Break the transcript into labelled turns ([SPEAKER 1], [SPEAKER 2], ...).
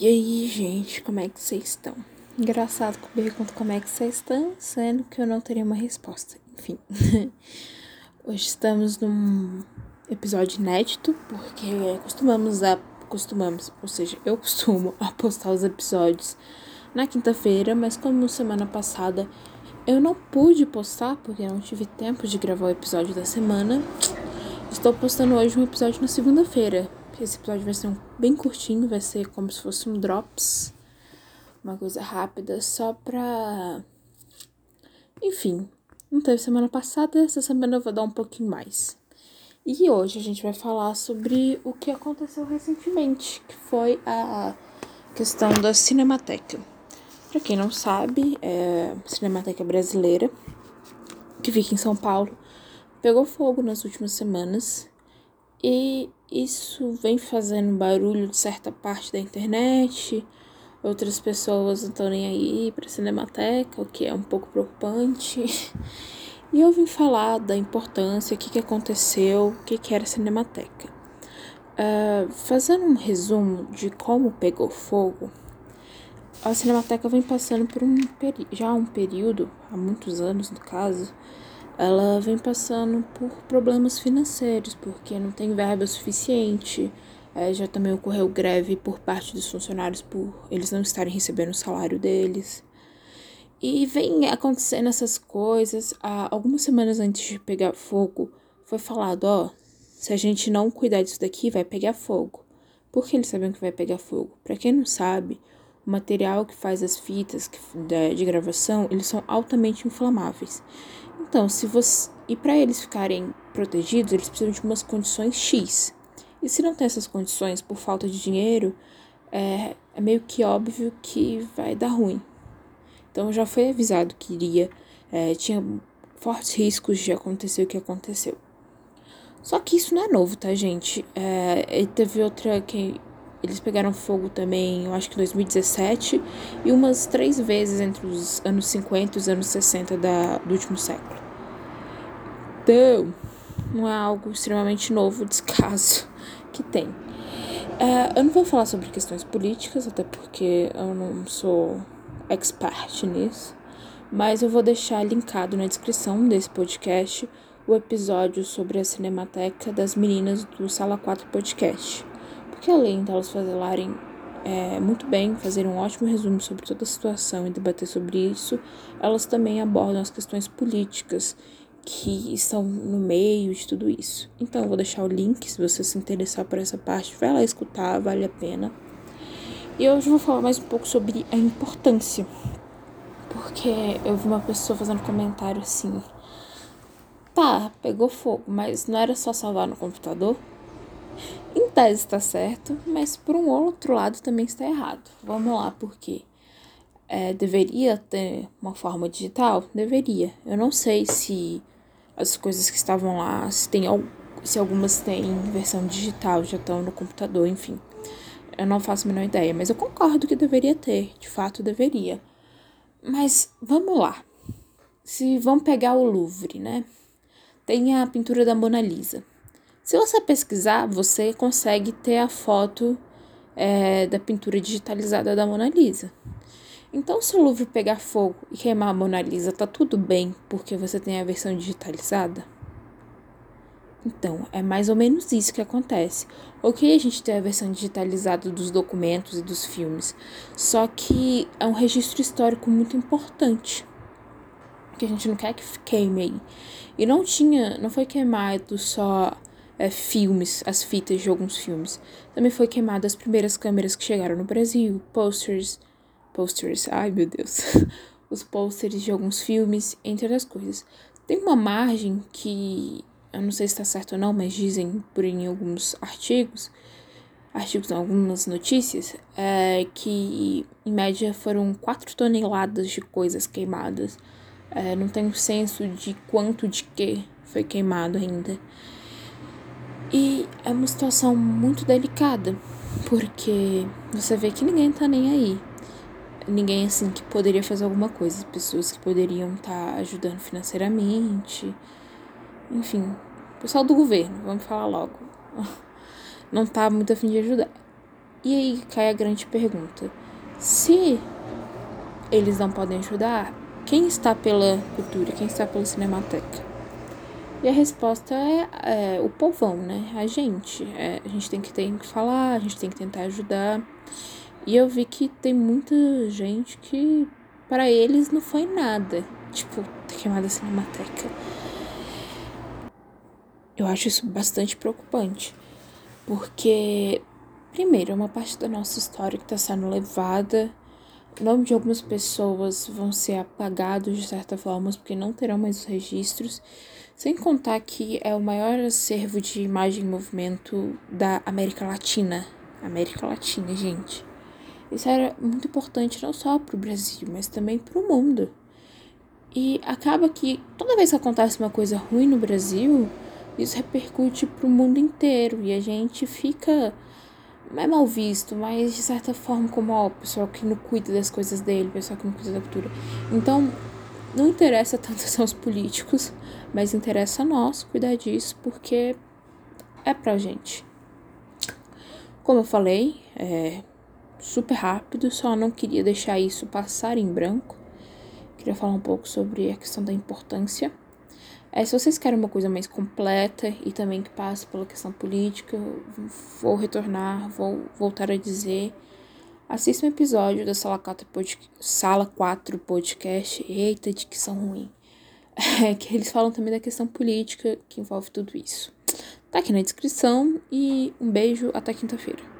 [SPEAKER 1] E aí, gente, como é que vocês estão? Engraçado que eu pergunto como é que vocês estão, sendo que eu não teria uma resposta. Enfim. Hoje estamos num episódio inédito, porque costumamos a. Costumamos, ou seja, eu costumo a postar os episódios na quinta-feira, mas como semana passada eu não pude postar, porque não tive tempo de gravar o episódio da semana, estou postando hoje um episódio na segunda-feira esse episódio vai ser um, bem curtinho, vai ser como se fosse um drops, uma coisa rápida, só pra. Enfim, não teve semana passada, essa semana eu vou dar um pouquinho mais. E hoje a gente vai falar sobre o que aconteceu recentemente, que foi a questão da Cinemateca. Pra quem não sabe, é a Cinemateca Brasileira, que fica em São Paulo, pegou fogo nas últimas semanas e isso vem fazendo barulho de certa parte da internet. Outras pessoas não estão nem aí para Cinemateca, o que é um pouco preocupante. E eu vim falar da importância, o que, que aconteceu, o que, que era a Cinemateca. Uh, fazendo um resumo de como pegou fogo, a Cinemateca vem passando por um já um período, há muitos anos no caso, ela vem passando por problemas financeiros, porque não tem verba suficiente. É, já também ocorreu greve por parte dos funcionários por eles não estarem recebendo o salário deles. E vem acontecendo essas coisas. Há algumas semanas antes de pegar fogo, foi falado: ó, se a gente não cuidar disso daqui, vai pegar fogo. Por que eles sabiam que vai pegar fogo? Para quem não sabe, o material que faz as fitas de gravação, eles são altamente inflamáveis. Então, se você e para eles ficarem protegidos, eles precisam de umas condições X. E se não tem essas condições por falta de dinheiro, é, é meio que óbvio que vai dar ruim. Então já foi avisado que iria, é, tinha fortes riscos de acontecer o que aconteceu. Só que isso não é novo, tá, gente? É, teve outra que eles pegaram fogo também, eu acho que em 2017, e umas três vezes entre os anos 50 e os anos 60 da, do último século. Então, não é algo extremamente novo, descaso que tem. É, eu não vou falar sobre questões políticas, até porque eu não sou expert nisso, mas eu vou deixar linkado na descrição desse podcast o episódio sobre a Cinemateca das Meninas do Sala 4 Podcast que além delas falarem é, muito bem, fazerem um ótimo resumo sobre toda a situação e debater sobre isso, elas também abordam as questões políticas que estão no meio de tudo isso. Então, eu vou deixar o link, se você se interessar por essa parte, vai lá escutar, vale a pena. E hoje eu vou falar mais um pouco sobre a importância, porque eu vi uma pessoa fazendo comentário assim: tá, pegou fogo, mas não era só salvar no computador? Tese está certo, mas por um outro lado também está errado. Vamos lá, por quê? É, deveria ter uma forma digital? Deveria. Eu não sei se as coisas que estavam lá, se, tem, se algumas têm versão digital, já estão no computador, enfim. Eu não faço a menor ideia, mas eu concordo que deveria ter, de fato deveria. Mas vamos lá. Se vamos pegar o Louvre, né? Tem a pintura da Mona Lisa. Se você pesquisar, você consegue ter a foto é, da pintura digitalizada da Mona Lisa. Então, se o Louvre pegar fogo e queimar a Mona Lisa, tá tudo bem porque você tem a versão digitalizada? Então, é mais ou menos isso que acontece. Ok, a gente tem a versão digitalizada dos documentos e dos filmes, só que é um registro histórico muito importante. Que a gente não quer que queime aí. E não tinha, não foi queimado só é, filmes, as fitas de alguns filmes. Também foi queimada as primeiras câmeras que chegaram no Brasil, posters, posters, ai meu Deus, os posters de alguns filmes, entre outras coisas. Tem uma margem que eu não sei se está certo ou não, mas dizem por em alguns artigos, artigos não, algumas notícias, é, que em média foram 4 toneladas de coisas queimadas. É, não tenho senso de quanto de que foi queimado ainda. E é uma situação muito delicada, porque você vê que ninguém tá nem aí. Ninguém assim que poderia fazer alguma coisa, pessoas que poderiam estar tá ajudando financeiramente. Enfim, pessoal do governo, vamos falar logo. Não tá muito afim de ajudar. E aí cai a grande pergunta: se eles não podem ajudar, quem está pela cultura, quem está pela cinemateca? E a resposta é, é o povão, né? A gente. É, a gente tem que, tem que falar, a gente tem que tentar ajudar. E eu vi que tem muita gente que, para eles, não foi nada. Tipo, ter queimado a cinemateca. Eu acho isso bastante preocupante. Porque, primeiro, é uma parte da nossa história que está sendo levada o nome de algumas pessoas vão ser apagados de certa forma, porque não terão mais os registros. Sem contar que é o maior acervo de imagem e movimento da América Latina. América Latina, gente. Isso era muito importante não só para o Brasil, mas também para o mundo. E acaba que toda vez que acontece uma coisa ruim no Brasil, isso repercute para o mundo inteiro e a gente fica é mal visto, mas de certa forma como o pessoal que não cuida das coisas dele, o pessoal que não cuida da cultura. Então, não interessa tanto são os políticos, mas interessa a nós cuidar disso, porque é pra gente. Como eu falei, é super rápido, só não queria deixar isso passar em branco. Queria falar um pouco sobre a questão da importância é, se vocês querem uma coisa mais completa e também que passe pela questão política, vou retornar, vou voltar a dizer. Assista um episódio da Sala 4, pod... Sala 4 Podcast. Eita, são ruim. É, que eles falam também da questão política que envolve tudo isso. Tá aqui na descrição e um beijo até quinta-feira.